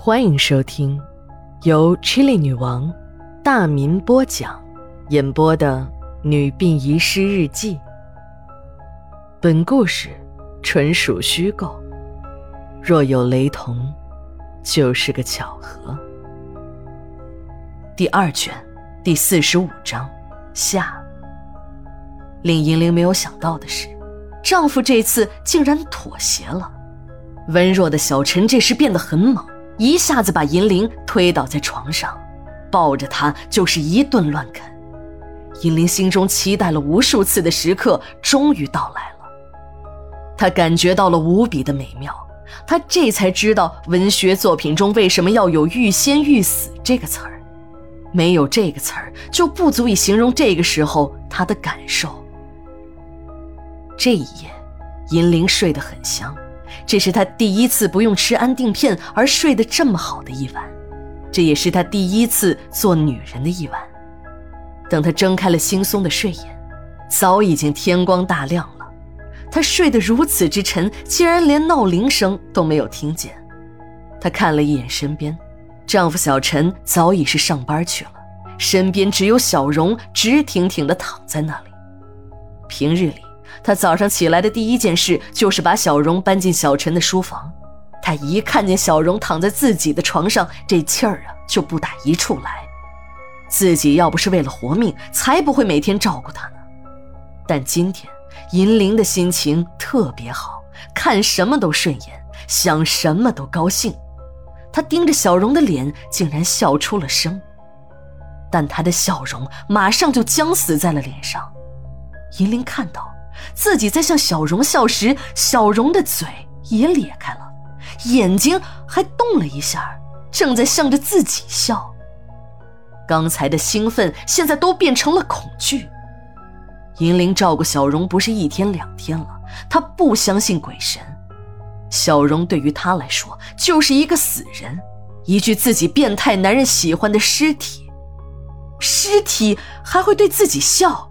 欢迎收听由 Chili 女王大民播讲、演播的《女病遗失日记》。本故事纯属虚构，若有雷同，就是个巧合。第二卷第四十五章下。令银铃没有想到的是，丈夫这次竟然妥协了。温弱的小陈这时变得很猛，一下子把银铃推倒在床上，抱着她就是一顿乱啃。银铃心中期待了无数次的时刻终于到来了，她感觉到了无比的美妙，她这才知道文学作品中为什么要有“欲仙欲死”这个词儿，没有这个词儿就不足以形容这个时候她的感受。这一夜，银铃睡得很香，这是她第一次不用吃安定片而睡得这么好的一晚，这也是她第一次做女人的一晚。等她睁开了惺忪的睡眼，早已经天光大亮了。她睡得如此之沉，竟然连闹铃声都没有听见。她看了一眼身边，丈夫小陈早已是上班去了，身边只有小荣直挺挺地躺在那里。平日里。他早上起来的第一件事就是把小荣搬进小陈的书房。他一看见小荣躺在自己的床上，这气儿啊就不打一处来。自己要不是为了活命，才不会每天照顾他呢。但今天银铃的心情特别好，看什么都顺眼，想什么都高兴。他盯着小荣的脸，竟然笑出了声。但他的笑容马上就僵死在了脸上。银铃看到。自己在向小荣笑时，小荣的嘴也咧开了，眼睛还动了一下，正在向着自己笑。刚才的兴奋现在都变成了恐惧。银铃照顾小荣不是一天两天了，她不相信鬼神。小荣对于她来说就是一个死人，一具自己变态男人喜欢的尸体。尸体还会对自己笑。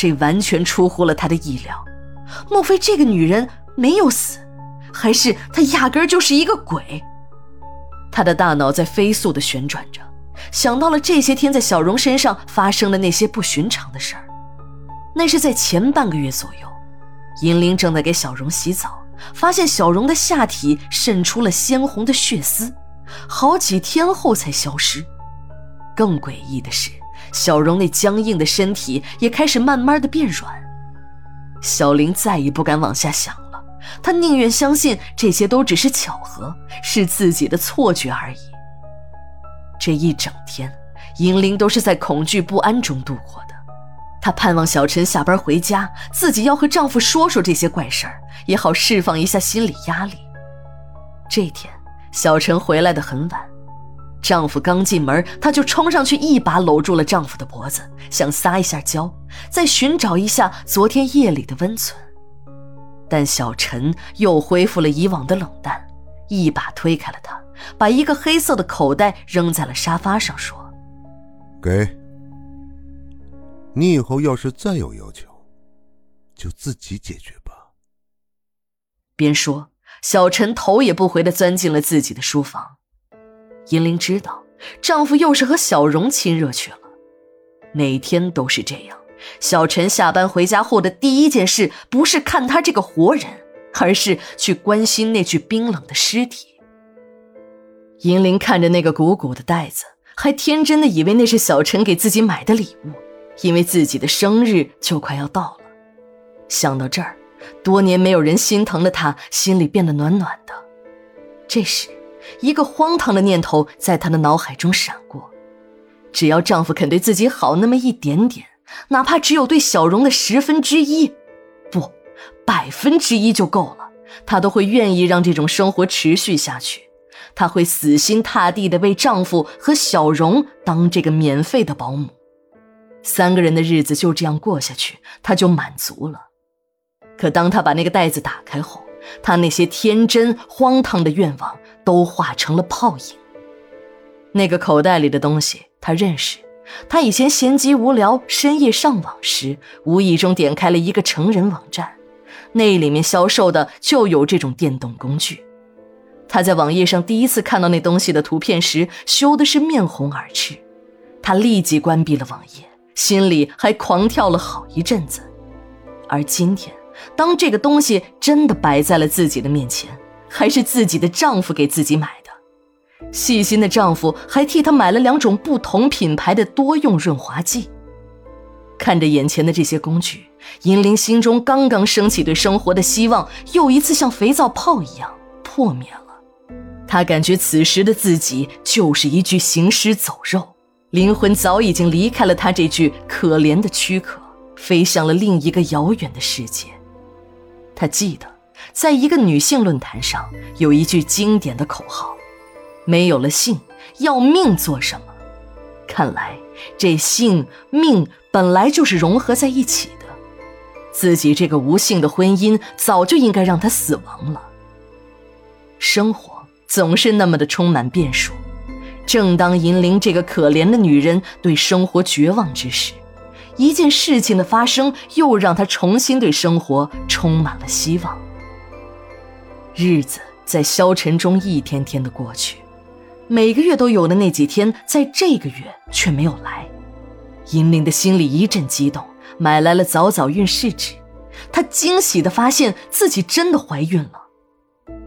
这完全出乎了他的意料，莫非这个女人没有死，还是她压根儿就是一个鬼？他的大脑在飞速的旋转着，想到了这些天在小荣身上发生的那些不寻常的事儿。那是在前半个月左右，银铃正在给小荣洗澡，发现小荣的下体渗出了鲜红的血丝，好几天后才消失。更诡异的是。小荣那僵硬的身体也开始慢慢的变软，小玲再也不敢往下想了，她宁愿相信这些都只是巧合，是自己的错觉而已。这一整天，银铃都是在恐惧不安中度过的，她盼望小陈下班回家，自己要和丈夫说说这些怪事儿，也好释放一下心理压力。这天，小陈回来的很晚。丈夫刚进门，她就冲上去，一把搂住了丈夫的脖子，想撒一下娇，再寻找一下昨天夜里的温存。但小陈又恢复了以往的冷淡，一把推开了她，把一个黑色的口袋扔在了沙发上，说：“给你以后要是再有要求，就自己解决吧。”边说，小陈头也不回的钻进了自己的书房。银铃知道，丈夫又是和小荣亲热去了。每天都是这样。小陈下班回家后的第一件事，不是看他这个活人，而是去关心那具冰冷的尸体。银铃看着那个鼓鼓的袋子，还天真的以为那是小陈给自己买的礼物，因为自己的生日就快要到了。想到这儿，多年没有人心疼的她，心里变得暖暖的。这时。一个荒唐的念头在她的脑海中闪过：只要丈夫肯对自己好那么一点点，哪怕只有对小荣的十分之一，不，百分之一就够了，她都会愿意让这种生活持续下去。她会死心塌地的为丈夫和小荣当这个免费的保姆，三个人的日子就这样过下去，她就满足了。可当她把那个袋子打开后，她那些天真荒唐的愿望。都化成了泡影。那个口袋里的东西，他认识。他以前闲极无聊、深夜上网时，无意中点开了一个成人网站，那里面销售的就有这种电动工具。他在网页上第一次看到那东西的图片时，羞的是面红耳赤。他立即关闭了网页，心里还狂跳了好一阵子。而今天，当这个东西真的摆在了自己的面前，还是自己的丈夫给自己买的。细心的丈夫还替她买了两种不同品牌的多用润滑剂。看着眼前的这些工具，银铃心中刚刚升起对生活的希望，又一次像肥皂泡一样破灭了。她感觉此时的自己就是一具行尸走肉，灵魂早已经离开了她这具可怜的躯壳，飞向了另一个遥远的世界。她记得，在一个女性论坛上有一句经典的口号：“没有了性，要命做什么？”看来，这性命本来就是融合在一起的。自己这个无性的婚姻，早就应该让他死亡了。生活总是那么的充满变数。正当银铃这个可怜的女人对生活绝望之时，一件事情的发生，又让她重新对生活充满了希望。日子在消沉中一天天的过去。每个月都有的那几天，在这个月却没有来。银铃的心里一阵激动，买来了早早孕试纸。她惊喜地发现自己真的怀孕了。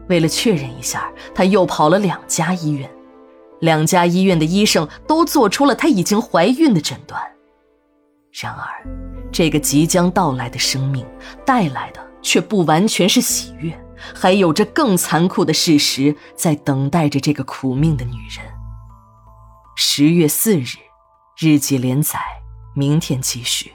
为了确认一下，她又跑了两家医院，两家医院的医生都做出了她已经怀孕的诊断。然而，这个即将到来的生命带来的却不完全是喜悦。还有着更残酷的事实在等待着这个苦命的女人。十月四日，日记连载，明天继续。